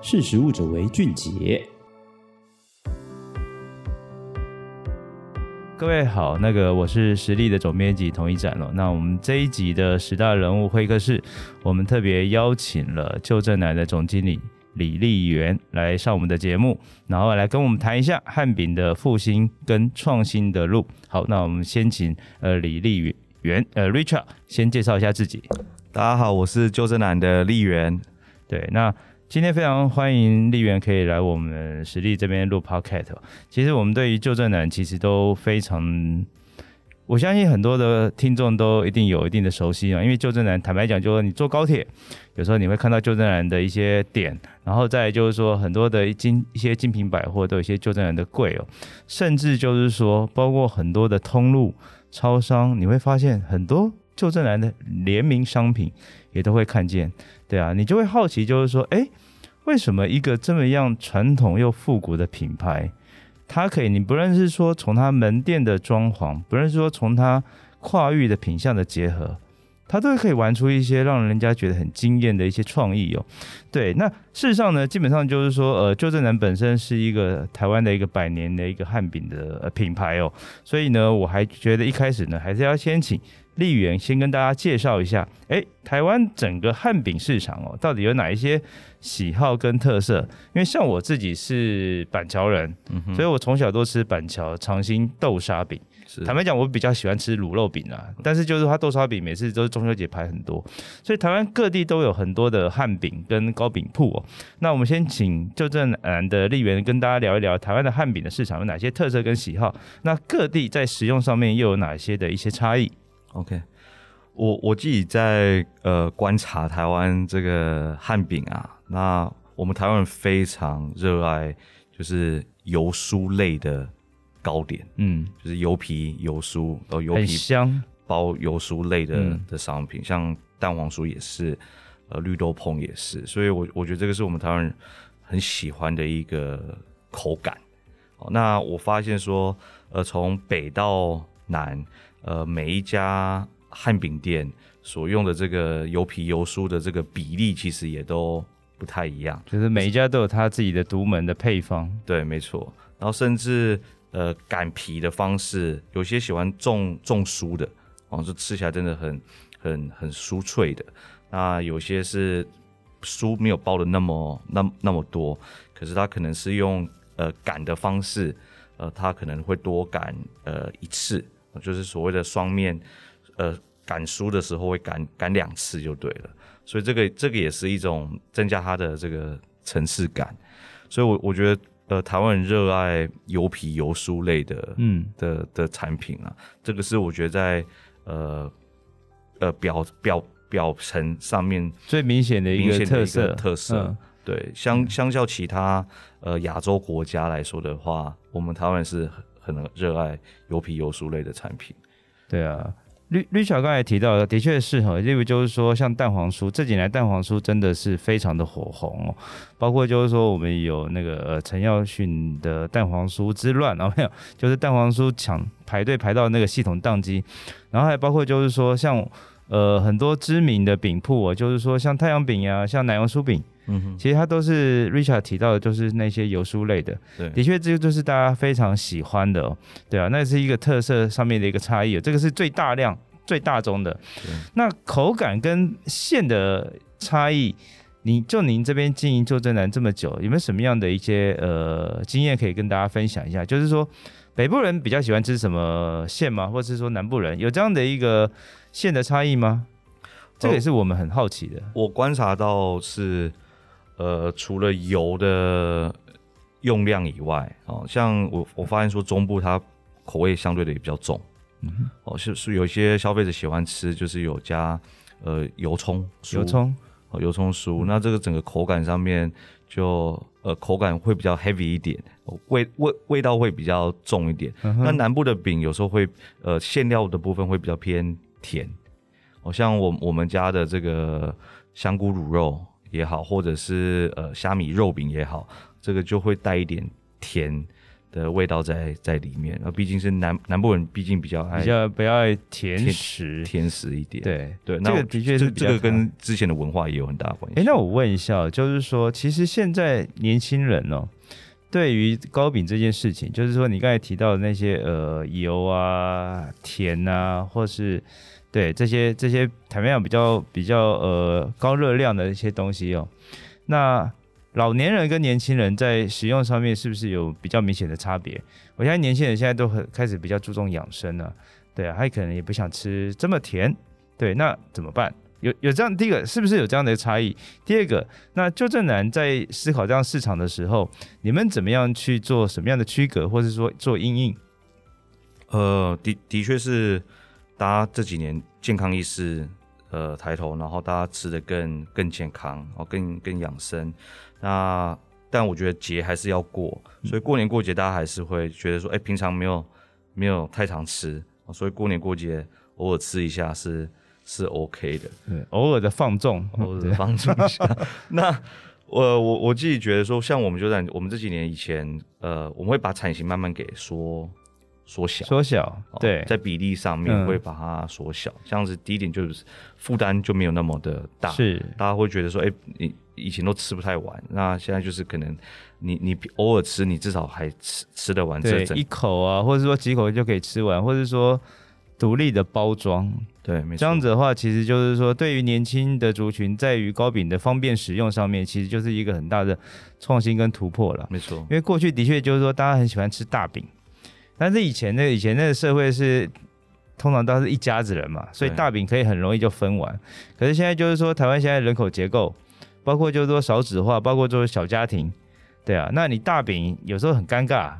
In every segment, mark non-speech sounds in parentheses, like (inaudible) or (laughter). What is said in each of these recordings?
识时务者为俊杰。各位好，那个我是实力的总编辑童一展了。那我们这一集的十大人物会客室，我们特别邀请了旧正南的总经理李立源来上我们的节目，然后来跟我们谈一下汉饼的复兴跟创新的路。好，那我们先请呃李立源呃 Richard 先介绍一下自己。大家好，我是旧正南的立源。对，那。今天非常欢迎丽媛可以来我们实力这边录 podcast。其实我们对于旧正南其实都非常，我相信很多的听众都一定有一定的熟悉啊。因为旧正南坦白讲，就是你坐高铁，有时候你会看到旧正南的一些点，然后再就是说很多的精一些精品百货都有一些旧正南的柜哦，甚至就是说包括很多的通路超商，你会发现很多旧正南的联名商品也都会看见。对啊，你就会好奇，就是说，哎，为什么一个这么样传统又复古的品牌，它可以，你不论是说从它门店的装潢，不论是说从它跨域的品相的结合，它都可以玩出一些让人家觉得很惊艳的一些创意哦。对，那事实上呢，基本上就是说，呃，旧振南本身是一个台湾的一个百年的一个汉饼的品牌哦，所以呢，我还觉得一开始呢，还是要先请。立源先跟大家介绍一下，哎，台湾整个汉饼市场哦，到底有哪一些喜好跟特色？因为像我自己是板桥人，嗯、所以我从小都吃板桥长兴豆沙饼。坦白讲，我比较喜欢吃卤肉饼啊，但是就是它豆沙饼每次都是中秋节排很多，所以台湾各地都有很多的汉饼跟糕饼铺哦。那我们先请就正南的立源跟大家聊一聊台湾的汉饼的市场有哪些特色跟喜好，那各地在食用上面又有哪些的一些差异？OK，我我自己在呃观察台湾这个汉饼啊，那我们台湾人非常热爱就是油酥类的糕点，嗯，就是油皮油酥，哦油皮香包油酥类的香的商品，嗯、像蛋黄酥也是，呃绿豆椪也是，所以我我觉得这个是我们台湾人很喜欢的一个口感。哦，那我发现说，呃从北到南。呃，每一家汉饼店所用的这个油皮油酥的这个比例，其实也都不太一样。就是每一家都有他自己的独门的配方。对，没错。然后甚至呃擀皮的方式，有些喜欢重重酥的，哦，就吃起来真的很很很酥脆的。那有些是酥没有包的那么那那么多，可是它可能是用呃擀的方式，呃，它可能会多擀呃一次。就是所谓的双面，呃，擀酥的时候会擀擀两次就对了，所以这个这个也是一种增加它的这个层次感，所以我我觉得呃，台湾人热爱油皮油酥类的，嗯的的产品啊，这个是我觉得在呃呃表表表层上面最明显的一个特色特色，嗯、对，相相较其他呃亚洲国家来说的话，我们台湾是。可能热爱油皮油酥类的产品，对啊，绿绿巧刚才提到的，的确是哈，例如就是说像蛋黄酥，这几年蛋黄酥真的是非常的火红哦，包括就是说我们有那个呃陈耀迅的蛋黄酥之乱，然后没有，就是蛋黄酥抢排队排到那个系统宕机，然后还包括就是说像呃很多知名的饼铺哦，就是说像太阳饼呀，像奶油酥饼。嗯哼，其实它都是 Richard 提到的，就是那些油酥类的。对，的确，这个就是大家非常喜欢的哦。对啊，那是一个特色上面的一个差异。这个是最大量、最大宗的。对那口感跟馅的差异，你就您这边经营旧振南这么久，有没有什么样的一些呃经验可以跟大家分享一下？就是说，北部人比较喜欢吃什么馅吗？或者是说南部人有这样的一个馅的差异吗？这个也是我们很好奇的。我观察到是。呃，除了油的用量以外，哦，像我我发现说中部它口味相对的也比较重，嗯，哦，是是有些消费者喜欢吃，就是有加呃油葱，油葱，哦，油葱酥，那这个整个口感上面就呃口感会比较 heavy 一点，味味味道会比较重一点。嗯、那南部的饼有时候会呃馅料的部分会比较偏甜，哦，像我我们家的这个香菇卤肉。也好，或者是呃虾米肉饼也好，这个就会带一点甜的味道在在里面。那毕竟是南南部人，毕竟比较爱比较比较爱甜食甜，甜食一点。对对，那个的确是这个跟之前的文化也有很大关系。哎，那我问一下，就是说，其实现在年轻人哦，对于糕饼这件事情，就是说你刚才提到的那些呃油啊、甜啊，或是对这些这些台面上比较比较呃高热量的一些东西哦，那。老年人跟年轻人在食用上面是不是有比较明显的差别？我相信年轻人现在都很开始比较注重养生了，对啊，他可能也不想吃这么甜，对，那怎么办？有有这样，第一个是不是有这样的差异？第二个，那旧振南在思考这样市场的时候，你们怎么样去做什么样的区隔，或是说做因应？呃，的的确是，大家这几年健康意识呃抬头，然后大家吃的更更健康，哦，更更养生。那但我觉得节还是要过，所以过年过节大家还是会觉得说，哎、欸，平常没有没有太常吃，所以过年过节偶尔吃一下是是 OK 的，对，偶尔的放纵，(laughs) 偶尔的放纵一下。(laughs) 那我我我自己觉得说，像我们就在我们这几年以前，呃，我们会把产型慢慢给缩缩小，缩小，对，在比例上面会把它缩小，嗯、这样子第一点就是负担就没有那么的大，是，大家会觉得说，哎、欸，你。以前都吃不太完，那现在就是可能你你偶尔吃，你至少还吃吃得完这整。一口啊，或者说几口就可以吃完，或者说独立的包装，对，没错。这样子的话，其实就是说对于年轻的族群，在于糕饼的方便使用上面，其实就是一个很大的创新跟突破了。没错，因为过去的确就是说大家很喜欢吃大饼，但是以前那个以前那个社会是通常都是一家子人嘛，所以大饼可以很容易就分完。可是现在就是说台湾现在人口结构。包括就是说少子化，包括就是小家庭，对啊，那你大饼有时候很尴尬，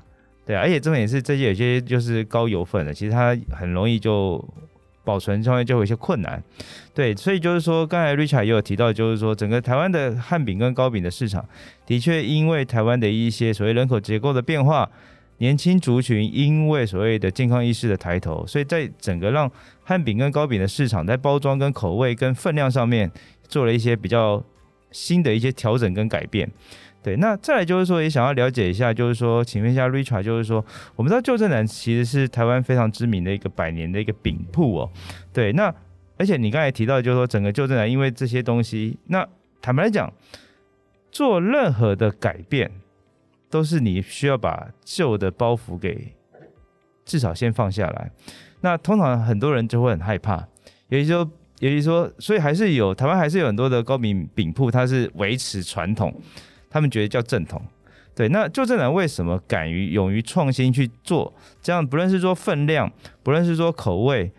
对啊，而且重点是这些有些就是高油分的，其实它很容易就保存上面就有一些困难，对，所以就是说刚才 Richard 也有提到，就是说整个台湾的汉饼跟糕饼的市场，的确因为台湾的一些所谓人口结构的变化，年轻族群因为所谓的健康意识的抬头，所以在整个让汉饼跟糕饼的市场在包装跟口味跟分量上面做了一些比较。新的一些调整跟改变，对，那再来就是说，也想要了解一下，就是说，请问一下 Richard，就是说，我们知道旧振南其实是台湾非常知名的一个百年的一个饼铺哦，对，那而且你刚才提到，就是说，整个旧振南因为这些东西，那坦白来讲，做任何的改变，都是你需要把旧的包袱给至少先放下来，那通常很多人就会很害怕，也就是说。也就是说，所以还是有台湾还是有很多的高饼饼铺，它是维持传统，他们觉得叫正统。对，那旧正南为什么敢于勇于创新去做这样？不论是说分量，不论是说口味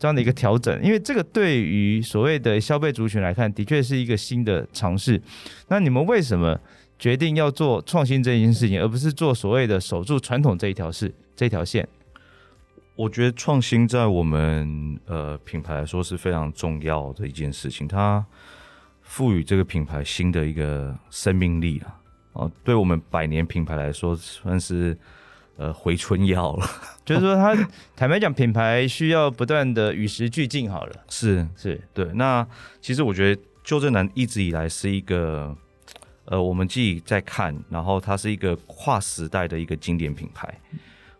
这样的一个调整，因为这个对于所谓的消费族群来看，的确是一个新的尝试。那你们为什么决定要做创新这件事情，而不是做所谓的守住传统这一条事这条线？我觉得创新在我们呃品牌来说是非常重要的一件事情，它赋予这个品牌新的一个生命力啊，哦，对我们百年品牌来说算是呃回春药了。(laughs) 就是说，它坦白讲，品牌需要不断的与时俱进。好了，是是对。那其实我觉得旧正南一直以来是一个呃，我们自己在看，然后它是一个跨时代的一个经典品牌。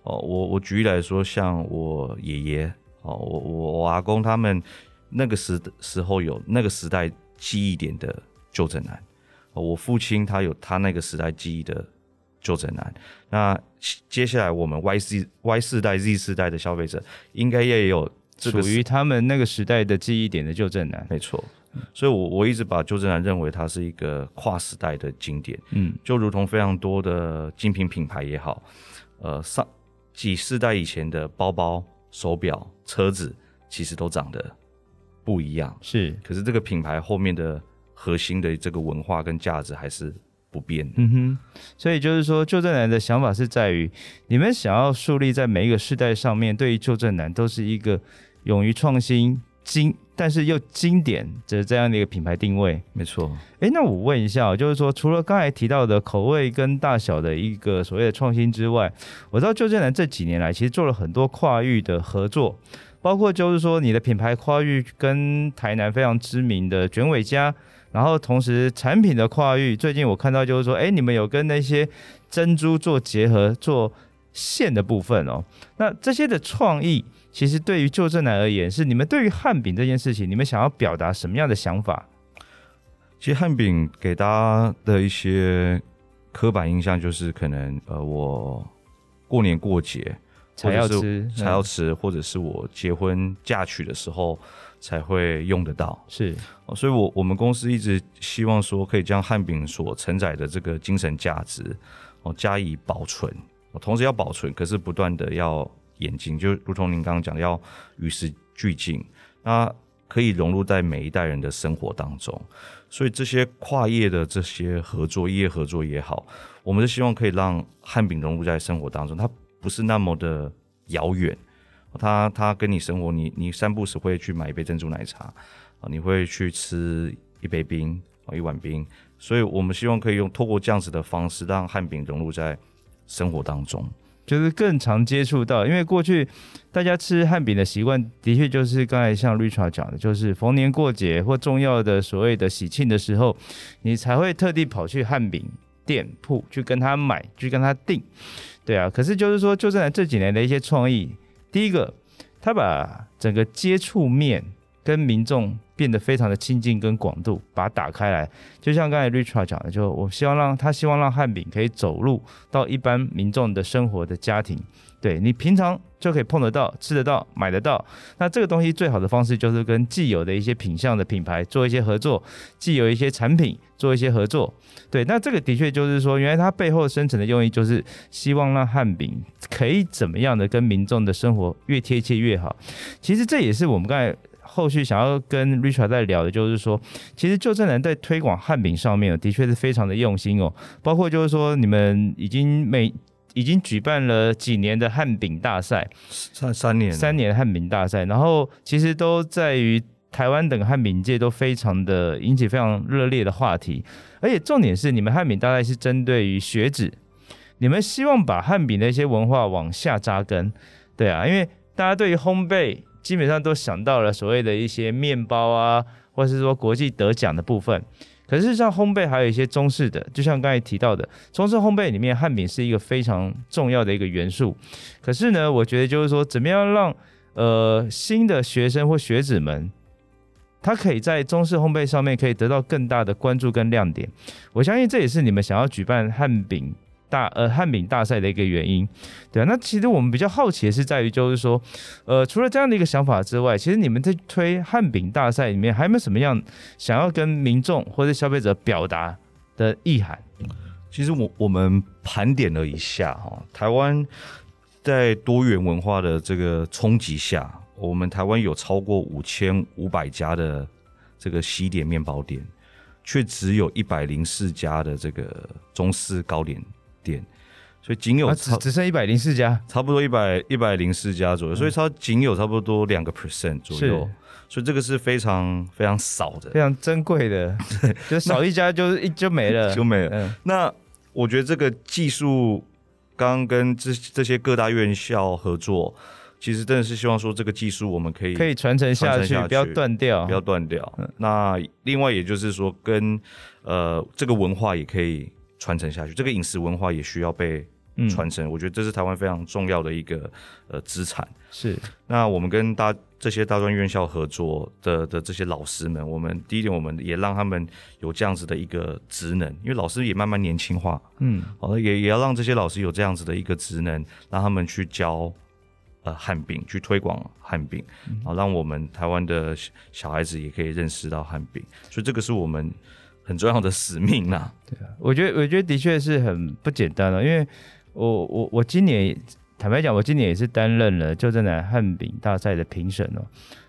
哦，我我举例来说，像我爷爷，哦，我我我阿公他们那个时时候有那个时代记忆点的旧正南，哦，我父亲他有他那个时代记忆的旧正南，那接下来我们 Y 四 Y 四代 Z 四代的消费者应该也有属于他们那个时代的记忆点的旧正南，没错，所以我我一直把旧振南认为它是一个跨时代的经典，嗯，就如同非常多的精品品牌也好，呃上。几世代以前的包包、手表、车子，其实都长得不一样。是，可是这个品牌后面的核心的这个文化跟价值还是不变。嗯哼，所以就是说，旧振南的想法是在于，你们想要树立在每一个世代上面，对于旧振南都是一个勇于创新。经，但是又经典的这样的一个品牌定位，没错。哎，那我问一下，就是说，除了刚才提到的口味跟大小的一个所谓的创新之外，我知道旧振南这几年来其实做了很多跨域的合作，包括就是说你的品牌跨域跟台南非常知名的卷尾家，然后同时产品的跨域，最近我看到就是说，哎，你们有跟那些珍珠做结合，做线的部分哦。那这些的创意，其实对于旧正南而言，是你们对于汉饼这件事情，你们想要表达什么样的想法？其实汉饼给大家的一些刻板印象就是，可能呃，我过年过节才要吃，才要吃，或者是我结婚嫁娶的时候才会用得到。是，所以我我们公司一直希望说，可以将汉饼所承载的这个精神价值哦加以保存，同时要保存，可是不断的要眼睛，就如同您刚刚讲的，要与时俱进，那可以融入在每一代人的生活当中。所以这些跨业的这些合作，业合作也好，我们是希望可以让汉饼融入在生活当中，它不是那么的遥远，它它跟你生活，你你三不时会去买一杯珍珠奶茶啊，你会去吃一杯冰啊，一碗冰，所以我们希望可以用透过这样子的方式，让汉饼融入在生活当中。就是更常接触到，因为过去大家吃汉饼的习惯，的确就是刚才像 Richard 讲的，就是逢年过节或重要的所谓的喜庆的时候，你才会特地跑去汉饼店铺去跟他买，去跟他订，对啊。可是就是说，就在这几年的一些创意，第一个，他把整个接触面跟民众。变得非常的亲近跟广度，把它打开来，就像刚才 Richard 讲的，就我希望让他希望让汉饼可以走入到一般民众的生活的家庭，对你平常就可以碰得到、吃得到、买得到。那这个东西最好的方式就是跟既有的一些品相的品牌做一些合作，既有一些产品做一些合作。对，那这个的确就是说，原来它背后深层的用意就是希望让汉饼可以怎么样的跟民众的生活越贴切越好。其实这也是我们刚才。后续想要跟 Richard 在聊的，就是说，其实旧正南在推广汉饼上面，的确是非常的用心哦。包括就是说，你们已经每已经举办了几年的汉饼大赛，三三年三年汉饼大赛，然后其实都在于台湾等汉饼界都非常的引起非常热烈的话题。而且重点是，你们汉饼大概是针对于学子，你们希望把汉饼的一些文化往下扎根，对啊，因为大家对于烘焙。基本上都想到了所谓的一些面包啊，或是说国际得奖的部分。可是像烘焙还有一些中式的，就像刚才提到的，中式烘焙里面汉饼是一个非常重要的一个元素。可是呢，我觉得就是说，怎么样让呃新的学生或学子们，他可以在中式烘焙上面可以得到更大的关注跟亮点。我相信这也是你们想要举办汉饼。大呃汉饼大赛的一个原因，对啊，那其实我们比较好奇的是在于，就是说，呃，除了这样的一个想法之外，其实你们在推汉饼大赛里面，还有没有什么样想要跟民众或者消费者表达的意涵？其实我我们盘点了一下哈，台湾在多元文化的这个冲击下，我们台湾有超过五千五百家的这个西点面包店，却只有一百零四家的这个中式糕点。店，所以仅有只只剩一百零四家，差不多一百一百零四家左右，嗯、所以它仅有差不多两个 percent 左右，所以这个是非常非常少的，非常珍贵的，就少一家就是一就没了，就没了。(laughs) 嗯、那我觉得这个技术刚跟这这些各大院校合作，其实真的是希望说这个技术我们可以可以传承下去，不要断掉，不要断掉。嗯、那另外也就是说跟呃这个文化也可以。传承下去，这个饮食文化也需要被传承。嗯、我觉得这是台湾非常重要的一个呃资产。是，那我们跟大这些大专院校合作的的这些老师们，我们第一点，我们也让他们有这样子的一个职能，因为老师也慢慢年轻化。嗯，好了，也也要让这些老师有这样子的一个职能，让他们去教呃汉饼，去推广汉饼，好、嗯，让我们台湾的小孩子也可以认识到汉饼。所以这个是我们。很重要的使命呐、啊，对啊，我觉得我觉得的确是很不简单哦，因为我我我今年坦白讲，我今年也是担任了旧正南汉饼大赛的评审哦，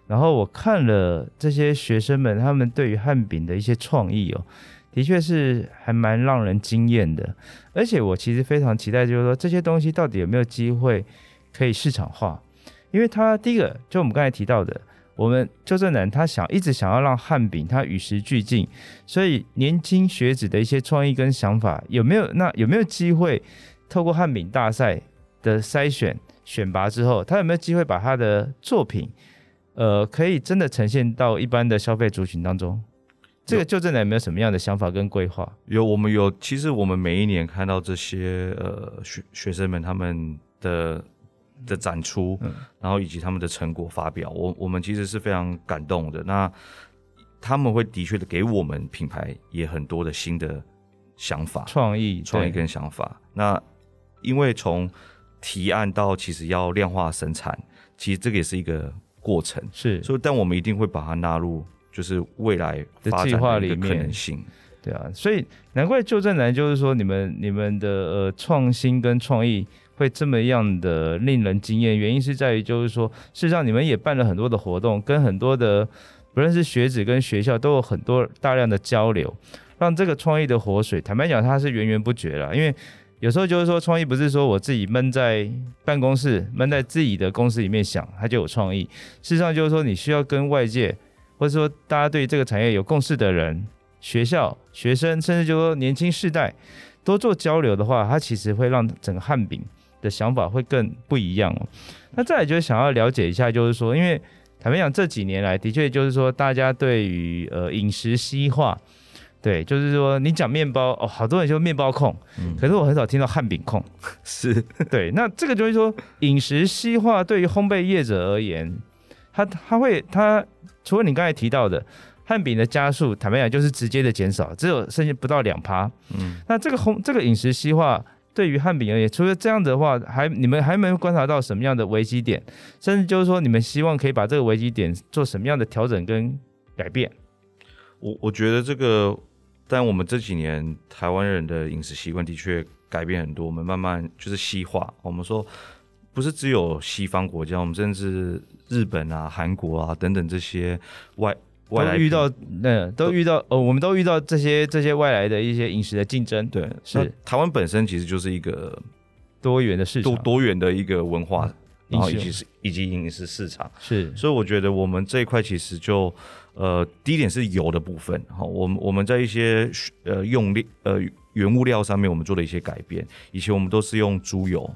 然后我看了这些学生们他们对于汉饼的一些创意哦，的确是还蛮让人惊艳的，而且我其实非常期待，就是说这些东西到底有没有机会可以市场化，因为它第一个就我们刚才提到的。我们旧振南他想一直想要让汉饼它与时俱进，所以年轻学子的一些创意跟想法有没有？那有没有机会透过汉饼大赛的筛选选拔之后，他有没有机会把他的作品，呃，可以真的呈现到一般的消费族群当中？这个旧振南有没有什么样的想法跟规划？有，我们有。其实我们每一年看到这些呃学学生们他们的的展出，嗯，然后以及他们的成果发表，我我们其实是非常感动的。那他们会的确的给我们品牌也很多的新的想法、创意、创意跟想法。那因为从提案到其实要量化生产，其实这个也是一个过程。是，所以但我们一定会把它纳入，就是未来发展的一个可能性。对啊，所以难怪旧正南就是说你们你们的呃创新跟创意会这么样的令人惊艳，原因是在于就是说，事实上你们也办了很多的活动，跟很多的不论是学子跟学校都有很多大量的交流，让这个创意的活水，坦白讲它是源源不绝了，因为。有时候就是说，创意不是说我自己闷在办公室，闷在自己的公司里面想，它就有创意。事实上就是说，你需要跟外界，或者说大家对这个产业有共识的人，学校、学生，甚至就说年轻世代，多做交流的话，它其实会让整个汉饼的想法会更不一样哦。那再来就是想要了解一下，就是说，因为坦白讲，这几年来的确就是说，大家对于呃饮食西化。对，就是说你讲面包哦，好多人就面包控，嗯，可是我很少听到汉饼控。是对，那这个就是说饮食西化对于烘焙业者而言，他他会他除了你刚才提到的汉饼的加速，坦白讲就是直接的减少，只有剩下不到两趴。嗯，那这个烘这个饮食西化对于汉饼而言，除了这样子的话，还你们还没观察到什么样的危机点，甚至就是说你们希望可以把这个危机点做什么样的调整跟改变？我我觉得这个。但我们这几年台湾人的饮食习惯的确改变很多，我们慢慢就是西化。我们说不是只有西方国家，我们甚至日本啊、韩国啊等等这些外外来遇到嗯都遇到呃，我们都遇到这些这些外来的一些饮食的竞争。对，是台湾本身其实就是一个多元的市场，多多元的一个文化，然后以及是以及饮食市场。是，所以我觉得我们这一块其实就。呃，第一点是油的部分，哈，我们我们在一些呃用料呃原物料上面，我们做了一些改变。以前我们都是用猪油，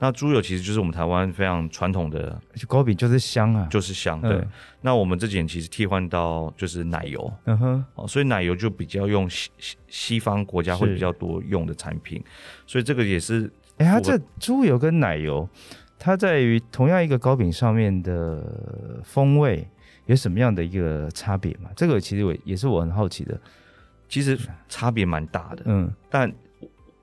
那猪油其实就是我们台湾非常传统的，糕饼就是香啊，就是香。对，嗯、那我们这几年其实替换到就是奶油，嗯哼，哦，所以奶油就比较用西西方国家会比较多用的产品，所以这个也是，哎、欸，它这猪油跟奶油，它在于同样一个糕饼上面的风味。有什么样的一个差别嘛？这个其实我也是我很好奇的。其实差别蛮大的，嗯，但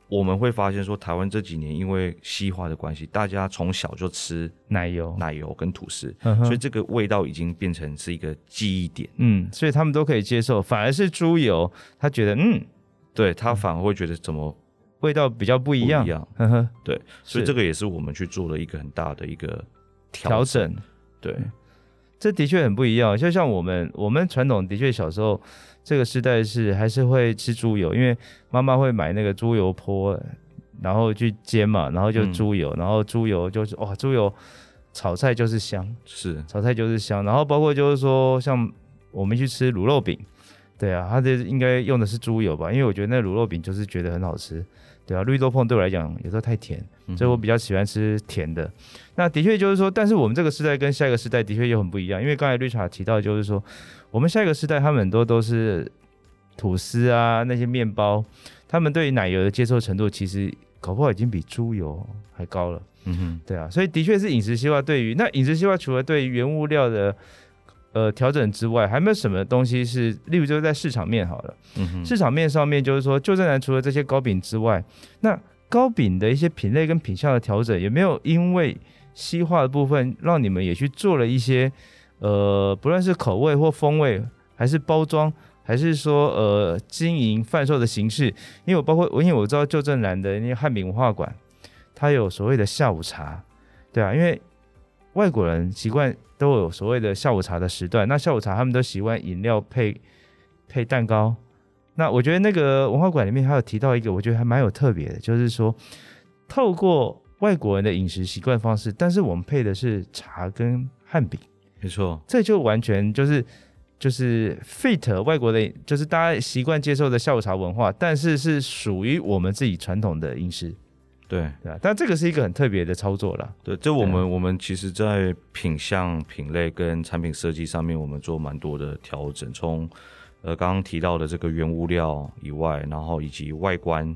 我们会发现说，台湾这几年因为西化的关系，大家从小就吃奶油、奶油跟吐司，所以这个味道已经变成是一个记忆点，嗯，所以他们都可以接受。反而是猪油，他觉得，嗯，对他反而会觉得怎么味道比较不一样，一样，呵呵，对，所以这个也是我们去做了一个很大的一个调整，对。这的确很不一样，就像我们我们传统的确小时候这个时代是还是会吃猪油，因为妈妈会买那个猪油泼，然后去煎嘛，然后就猪油，嗯、然后猪油就是哇，猪油炒菜就是香，是。炒菜就是香，然后包括就是说像我们去吃卤肉饼，对啊，他这应该用的是猪油吧，因为我觉得那卤肉饼就是觉得很好吃。对啊，绿豆椪对我来讲有时候太甜，所以我比较喜欢吃甜的。嗯、那的确就是说，但是我们这个时代跟下一个时代的确又很不一样，因为刚才 Richard 提到就是说，我们下一个时代他们很多都是吐司啊那些面包，他们对于奶油的接受程度其实搞不好已经比猪油还高了。嗯哼，对啊，所以的确是饮食西化对于那饮食西化除了对于原物料的。呃，调整之外，还没有什么东西是，例如就是在市场面好了。嗯，市场面上面就是说，旧正南除了这些糕饼之外，那糕饼的一些品类跟品相的调整，有没有因为西化的部分，让你们也去做了一些，呃，不论是口味或风味，还是包装，还是说呃经营贩售的形式？因为我包括我，因为我知道旧正南的那个汉饼文化馆，它有所谓的下午茶，对啊，因为外国人习惯。都有所谓的下午茶的时段，那下午茶他们都习惯饮料配配蛋糕。那我觉得那个文化馆里面还有提到一个，我觉得还蛮有特别的，就是说透过外国人的饮食习惯方式，但是我们配的是茶跟汉饼，没错，这就完全就是就是 fit 外国的，就是大家习惯接受的下午茶文化，但是是属于我们自己传统的饮食。对对啊，但这个是一个很特别的操作了。对，这我们我们其实，在品相、品类跟产品设计上面，我们做蛮多的调整。从呃刚刚提到的这个原物料以外，然后以及外观。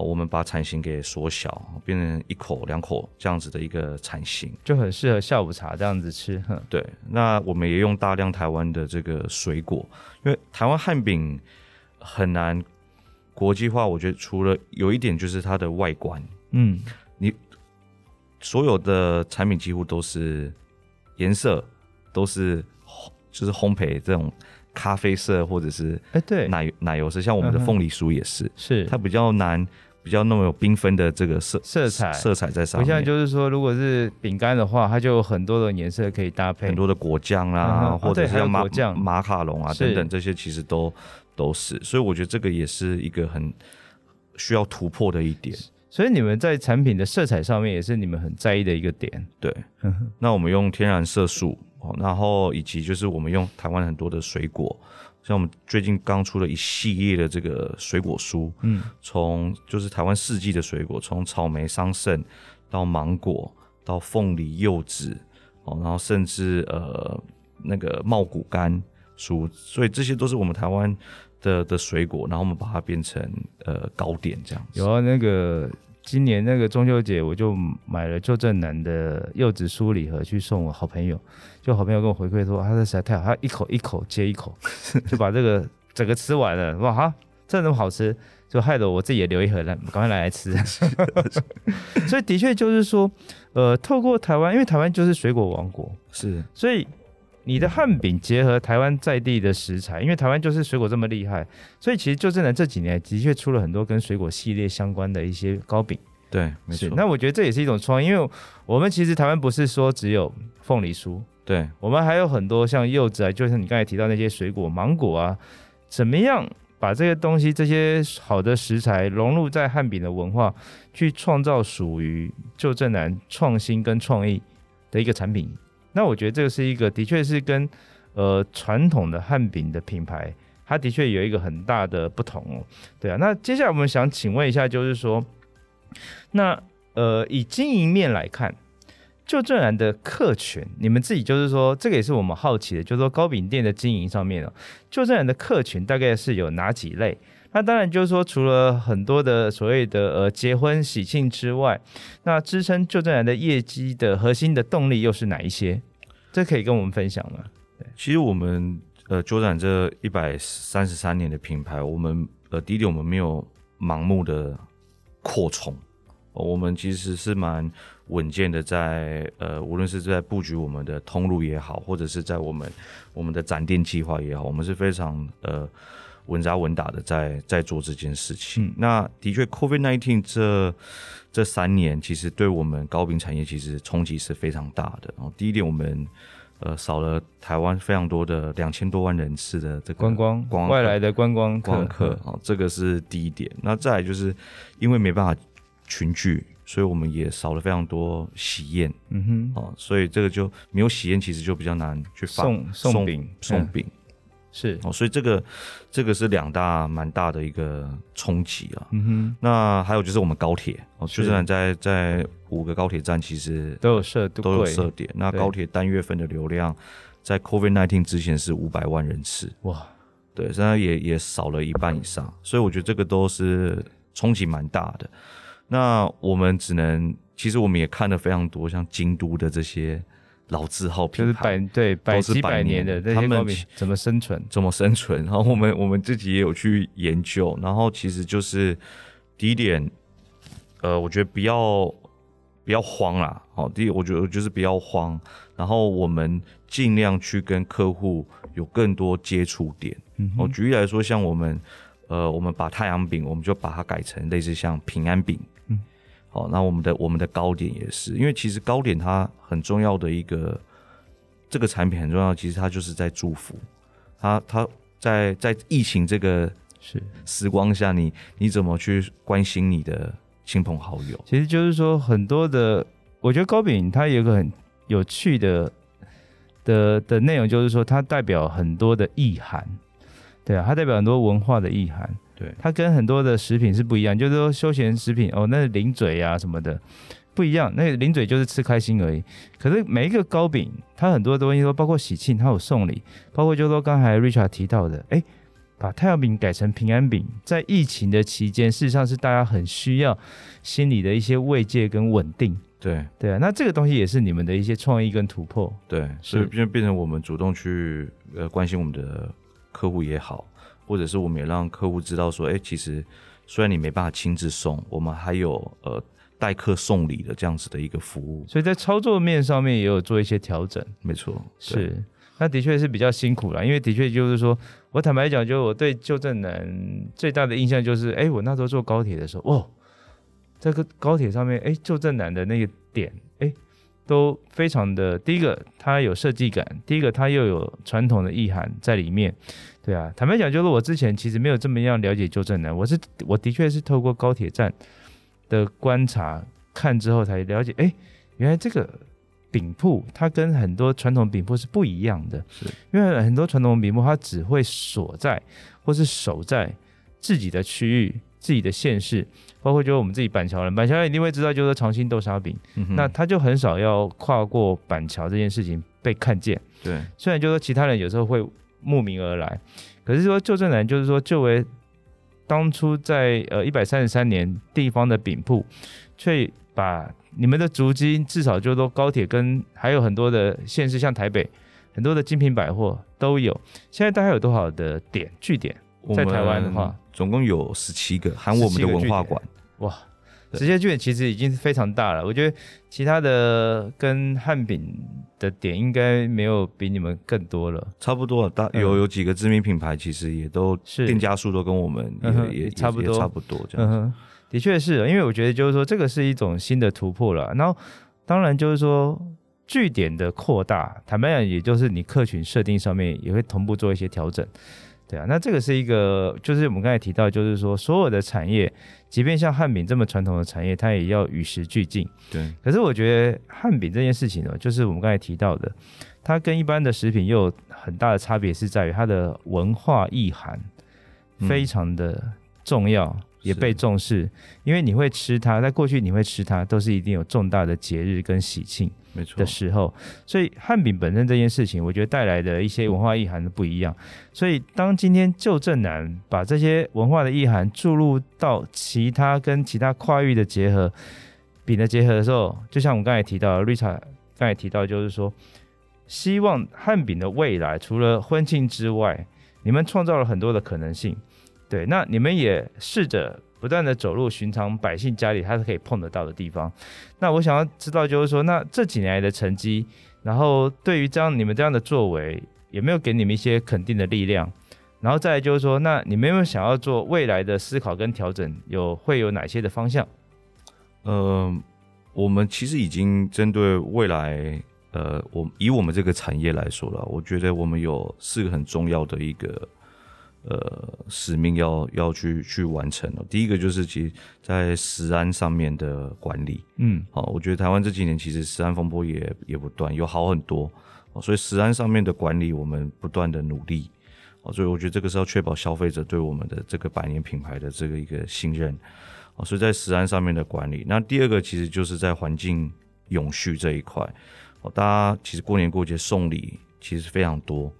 我们把产型给缩小，变成一口两口这样子的一个产型，就很适合下午茶这样子吃。对，那我们也用大量台湾的这个水果，因为台湾汉饼很难国际化。我觉得除了有一点就是它的外观，嗯，你所有的产品几乎都是颜色都是就是烘焙这种咖啡色或者是哎对。奶奶油色，像我们的凤梨酥也是，是。它比较难。比较那么有缤纷的这个色色彩。色彩在上面，不像就是说，如果是饼干的话，它就有很多的颜色可以搭配，很多的果酱啊，嗯、或者是像马、哦、马卡龙啊等等，这些其实都都是。所以我觉得这个也是一个很需要突破的一点。所以你们在产品的色彩上面也是你们很在意的一个点。对，那我们用天然色素，然后以及就是我们用台湾很多的水果。像我们最近刚出了一系列的这个水果书，嗯，从就是台湾四季的水果，从草莓、桑葚到芒果，到凤梨、柚子，哦，然后甚至呃那个茂谷柑酥，所以这些都是我们台湾的的水果，然后我们把它变成呃糕点这样子。有啊，那个。今年那个中秋节，我就买了旧正南的柚子酥礼盒去送我好朋友，就好朋友跟我回馈说，他这实在太好，他一口一口接一口，(laughs) 就把这个整个吃完了，哇哈，这么好吃，就害得我自己也留一盒来，赶快来来吃。(laughs) (laughs) 所以的确就是说，呃，透过台湾，因为台湾就是水果王国，是，所以。你的汉饼结合台湾在地的食材，因为台湾就是水果这么厉害，所以其实旧振南这几年的确出了很多跟水果系列相关的一些糕饼。对，没错。那我觉得这也是一种创意，因为我们其实台湾不是说只有凤梨酥，对，我们还有很多像柚子啊，就像你刚才提到那些水果，芒果啊，怎么样把这些东西、这些好的食材融入在汉饼的文化，去创造属于旧正南创新跟创意的一个产品。那我觉得这个是一个，的确是跟呃传统的汉饼的品牌，它的确有一个很大的不同哦。对啊，那接下来我们想请问一下，就是说，那呃以经营面来看，旧正南的客群，你们自己就是说，这个也是我们好奇的，就是说糕饼店的经营上面哦，旧正南的客群大概是有哪几类？那当然就是说，除了很多的所谓的呃结婚喜庆之外，那支撑旧正南的业绩的核心的动力又是哪一些？这可以跟我们分享吗？对，其实我们呃旧振南这一百三十三年的品牌，我们呃第一点我们没有盲目的扩充，我们其实是蛮稳健的在，在呃无论是在布局我们的通路也好，或者是在我们我们的展店计划也好，我们是非常呃。稳扎稳打的在在做这件事情。嗯、那的确，COVID nineteen 这这三年，其实对我们糕饼产业其实冲击是非常大的。然后第一点，我们呃少了台湾非常多的两千多万人次的这个观光光外来的观光观光客啊，这个是第一点。那再来就是因为没办法群聚，所以我们也少了非常多喜宴。嗯哼，啊，所以这个就没有喜宴，其实就比较难去送送饼送饼。嗯是哦，所以这个这个是两大蛮大的一个冲击啊。嗯哼，那还有就是我们高铁哦，旧振南在在五个高铁站其实都有设都有设点。那高铁单月份的流量在 COVID nineteen 之前是五百万人次哇，对，现在也也少了一半以上，所以我觉得这个都是冲击蛮大的。那我们只能，其实我们也看了非常多像京都的这些。老字号品牌，就是百对百几百年的，他们怎么生存？怎么生存？然后我们我们自己也有去研究，然后其实就是第一点，呃，我觉得不要不要慌啦。好，第一，我觉得就是不要慌，然后我们尽量去跟客户有更多接触点。嗯，我举例来说，像我们呃，我们把太阳饼，我们就把它改成类似像平安饼。好，那我们的我们的糕点也是，因为其实糕点它很重要的一个这个产品很重要，其实它就是在祝福，它它在在疫情这个是时光下，你你怎么去关心你的亲朋好友？其实就是说很多的，我觉得糕饼它有一个很有趣的的的内容，就是说它代表很多的意涵，对啊，它代表很多文化的意涵。对，它跟很多的食品是不一样，就是说休闲食品哦，那是零嘴啊什么的不一样，那个零嘴就是吃开心而已。可是每一个糕饼，它很多东西都包括喜庆，它有送礼，包括就是说刚才 Richard 提到的，哎，把太阳饼改成平安饼，在疫情的期间，事实上是大家很需要心理的一些慰藉跟稳定。对对啊，那这个东西也是你们的一些创意跟突破。对，所以变变成我们主动去呃关心我们的客户也好，或者是我们也让客户知道说，哎，其实虽然你没办法亲自送，我们还有呃代客送礼的这样子的一个服务。所以在操作面上面也有做一些调整。没错，是。那的确是比较辛苦了，因为的确就是说，我坦白讲，就我对旧正南最大的印象就是，哎，我那时候坐高铁的时候，哦，这个高铁上面，哎，旧正南的那个点，哎，都非常的，第一个它有设计感，第一个它又有传统的意涵在里面，对啊，坦白讲，就是我之前其实没有这么样了解旧振南，我是我的确是透过高铁站的观察看之后才了解，哎，原来这个。饼铺它跟很多传统饼铺是不一样的，是因为很多传统饼铺它只会锁在或是守在自己的区域、自己的县市，包括就是我们自己板桥人，板桥人一定会知道就是长兴豆沙饼，嗯、那他就很少要跨过板桥这件事情被看见。对，虽然就是说其他人有时候会慕名而来，可是说旧正南就是说作为当初在呃一百三十三年地方的饼铺，却把你们的足迹至少就都高铁跟还有很多的县市，像台北很多的精品百货都有。现在大概有多少的点据点？在台湾的话，总共有十七个，含我们的文化馆。哇，这些据点其实已经是非常大了。我觉得其他的跟汉饼的点应该没有比你们更多了。差不多，大有有几个知名品牌，其实也都店家数都跟我们也、嗯、也差不多差不多这样的确是，因为我觉得就是说，这个是一种新的突破了。然后，当然就是说，据点的扩大，坦白讲，也就是你客群设定上面也会同步做一些调整，对啊。那这个是一个，就是我们刚才提到，就是说，所有的产业，即便像汉饼这么传统的产业，它也要与时俱进。对。可是我觉得汉饼这件事情呢，就是我们刚才提到的，它跟一般的食品又有很大的差别，是在于它的文化意涵非常的重要。嗯也被重视，因为你会吃它，在过去你会吃它，都是一定有重大的节日跟喜庆的时候，所以汉饼本身这件事情，我觉得带来的一些文化意涵的不一样。所以当今天旧正南把这些文化的意涵注入到其他跟其他跨域的结合、饼的结合的时候，就像我们刚才提到，Rita 刚才提到，就是说希望汉饼的未来除了婚庆之外，你们创造了很多的可能性。对，那你们也试着不断的走入寻常百姓家里，他是可以碰得到的地方。那我想要知道，就是说，那这几年来的成绩，然后对于这样你们这样的作为，有没有给你们一些肯定的力量？然后再来就是说，那你们有没有想要做未来的思考跟调整？有会有哪些的方向？呃，我们其实已经针对未来，呃，我以我们这个产业来说了，我觉得我们有四个很重要的一个。呃，使命要要去去完成了。第一个就是其实在食安上面的管理，嗯，好，我觉得台湾这几年其实食安风波也也不断，有好很多，所以食安上面的管理我们不断的努力，所以我觉得这个是要确保消费者对我们的这个百年品牌的这个一个信任，所以在食安上面的管理。那第二个其实就是在环境永续这一块，哦，大家其实过年过节送礼其实非常多，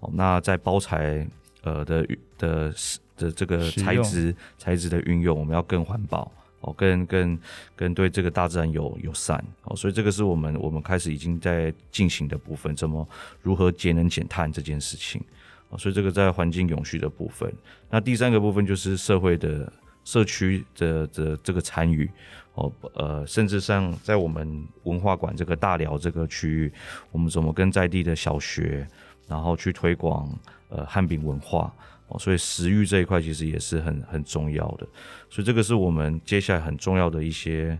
哦，那在包材。呃的的的这个材质材质的运用，我们要更环保哦，更更更对这个大自然有友善哦，所以这个是我们我们开始已经在进行的部分，怎么如何节能减碳这件事情哦，所以这个在环境永续的部分。那第三个部分就是社会的社区的的这个参与哦，呃，甚至像在我们文化馆这个大寮这个区域，我们怎么跟在地的小学，然后去推广。呃，汉饼文化哦，所以食欲这一块其实也是很很重要的，所以这个是我们接下来很重要的一些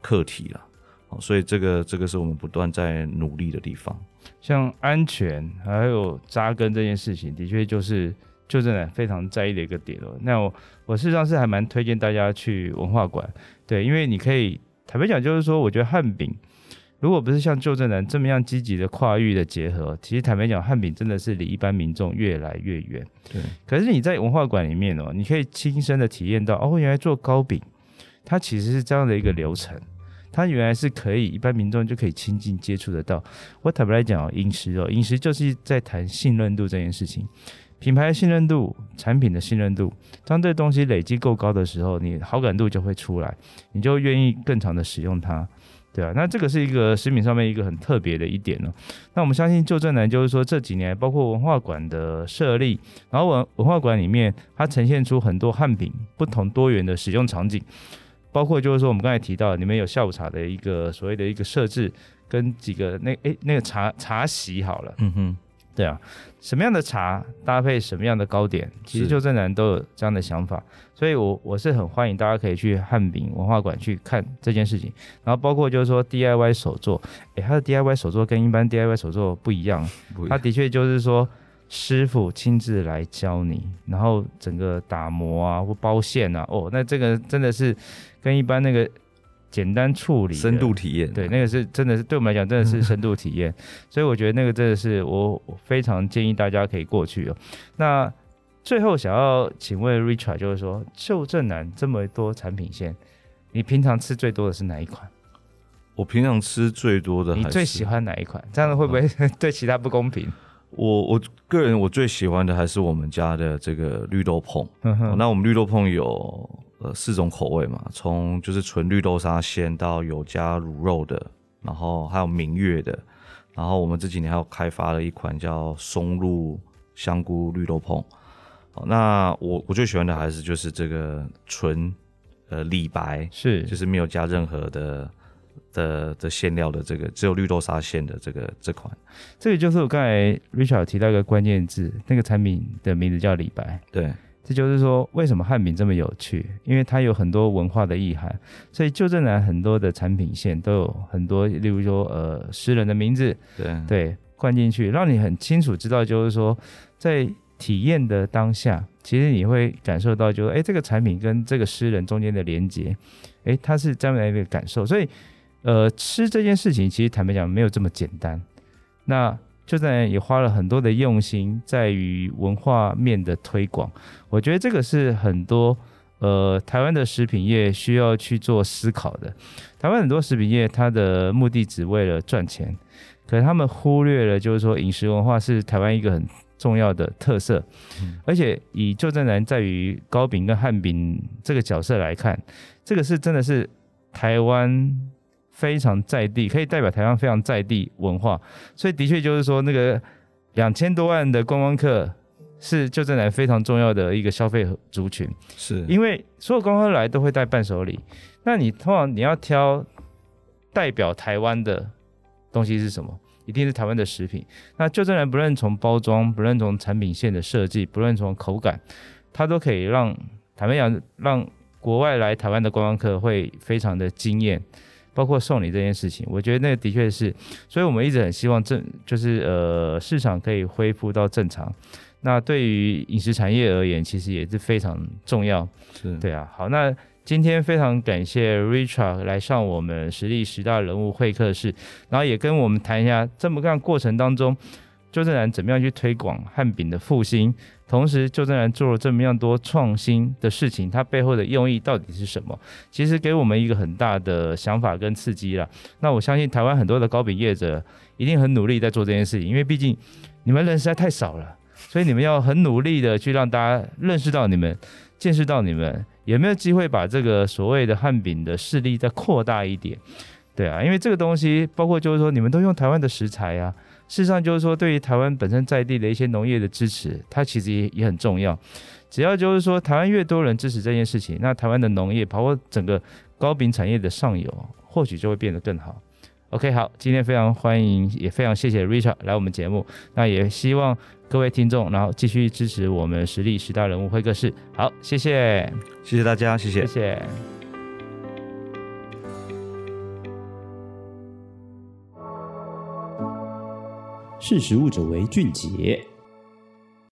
课题了，哦，所以这个这个是我们不断在努力的地方。像安全还有扎根这件事情，的确就是就真的非常在意的一个点哦。那我我事实上是还蛮推荐大家去文化馆，对，因为你可以坦白讲，就是说，我觉得汉饼。如果不是像旧正南这么样积极的跨域的结合，其实坦白讲，汉饼真的是离一般民众越来越远。对。可是你在文化馆里面哦，你可以亲身的体验到，哦，原来做糕饼，它其实是这样的一个流程，它原来是可以一般民众就可以亲近接触得到。我坦白来讲哦，饮食哦，饮食就是在谈信任度这件事情。品牌的信任度、产品的信任度，当这东西累积够高的时候，你好感度就会出来，你就愿意更长的使用它，对啊，那这个是一个食品上面一个很特别的一点呢。那我们相信旧正南就是说这几年包括文化馆的设立，然后文文化馆里面它呈现出很多汉品不同多元的使用场景，包括就是说我们刚才提到，里面有下午茶的一个所谓的一个设置，跟几个那诶那个茶茶席好了，嗯哼。对啊，什么样的茶搭配什么样的糕点，其实旧正南都有这样的想法，所以我我是很欢迎大家可以去汉饼文化馆去看这件事情，然后包括就是说 DIY 手作，诶，他的 DIY 手作跟一般 DIY 手作不一样，他的确就是说师傅亲自来教你，然后整个打磨啊或包馅啊，哦，那这个真的是跟一般那个。简单处理，深度体验，对，那个是真的是对我们来讲真的是深度体验，(laughs) 所以我觉得那个真的是我非常建议大家可以过去哦。那最后想要请问 Richard，就是说旧正南这么多产品线，你平常吃最多的是哪一款？我平常吃最多的，你最喜欢哪一款？这样子会不会 (laughs) 对其他不公平？我我个人我最喜欢的还是我们家的这个绿豆椪。那我们绿豆椪有。呃，四种口味嘛，从就是纯绿豆沙馅到有加卤肉的，然后还有明月的，然后我们这几年还有开发了一款叫松露香菇绿豆椪。好，那我我最喜欢的还是就是这个纯呃李白，是就是没有加任何的的的馅料的这个，只有绿豆沙馅的这个这款。这个就是我刚才 Richard 提到一个关键字，那个产品的名字叫李白。对。这就是说，为什么汉饼这么有趣？因为它有很多文化的意涵，所以旧正南很多的产品线都有很多，例如说，呃，诗人的名字，对对，灌进去，让你很清楚知道，就是说，在体验的当下，其实你会感受到，就是，哎，这个产品跟这个诗人中间的连接，哎，它是这样的一个感受。所以，呃，吃这件事情，其实坦白讲，没有这么简单。那旧振南也花了很多的用心在于文化面的推广，我觉得这个是很多呃台湾的食品业需要去做思考的。台湾很多食品业它的目的只为了赚钱，可是他们忽略了就是说饮食文化是台湾一个很重要的特色，嗯、而且以旧正南在于糕饼跟汉饼这个角色来看，这个是真的是台湾。非常在地，可以代表台湾非常在地文化，所以的确就是说，那个两千多万的观光客是旧振南非常重要的一个消费族群，是因为所有观光客来都会带伴手礼，那你通常你要挑代表台湾的东西是什么？一定是台湾的食品。那旧振南不论从包装，不论从产品线的设计，不论从口感，它都可以让台湾讲让国外来台湾的观光客会非常的惊艳。包括送礼这件事情，我觉得那个的确是，所以我们一直很希望正就是呃市场可以恢复到正常。那对于饮食产业而言，其实也是非常重要。是，对啊。好，那今天非常感谢 Richard 来上我们实力十大人物会客室，然后也跟我们谈一下这么干过程当中，旧振南怎么样去推广汉饼的复兴。同时，旧振南做了这么样多创新的事情，它背后的用意到底是什么？其实给我们一个很大的想法跟刺激了。那我相信台湾很多的糕饼业者一定很努力在做这件事情，因为毕竟你们人实在太少了，所以你们要很努力的去让大家认识到你们，见识到你们，有没有机会把这个所谓的汉饼的势力再扩大一点？对啊，因为这个东西包括就是说你们都用台湾的食材啊。事实上，就是说，对于台湾本身在地的一些农业的支持，它其实也也很重要。只要就是说，台湾越多人支持这件事情，那台湾的农业，包括整个糕饼产业的上游，或许就会变得更好。OK，好，今天非常欢迎，也非常谢谢 Richard 来我们节目。那也希望各位听众，然后继续支持我们实力十大人物会客室。好，谢谢，谢谢大家，谢谢，谢谢。识时务者为俊杰。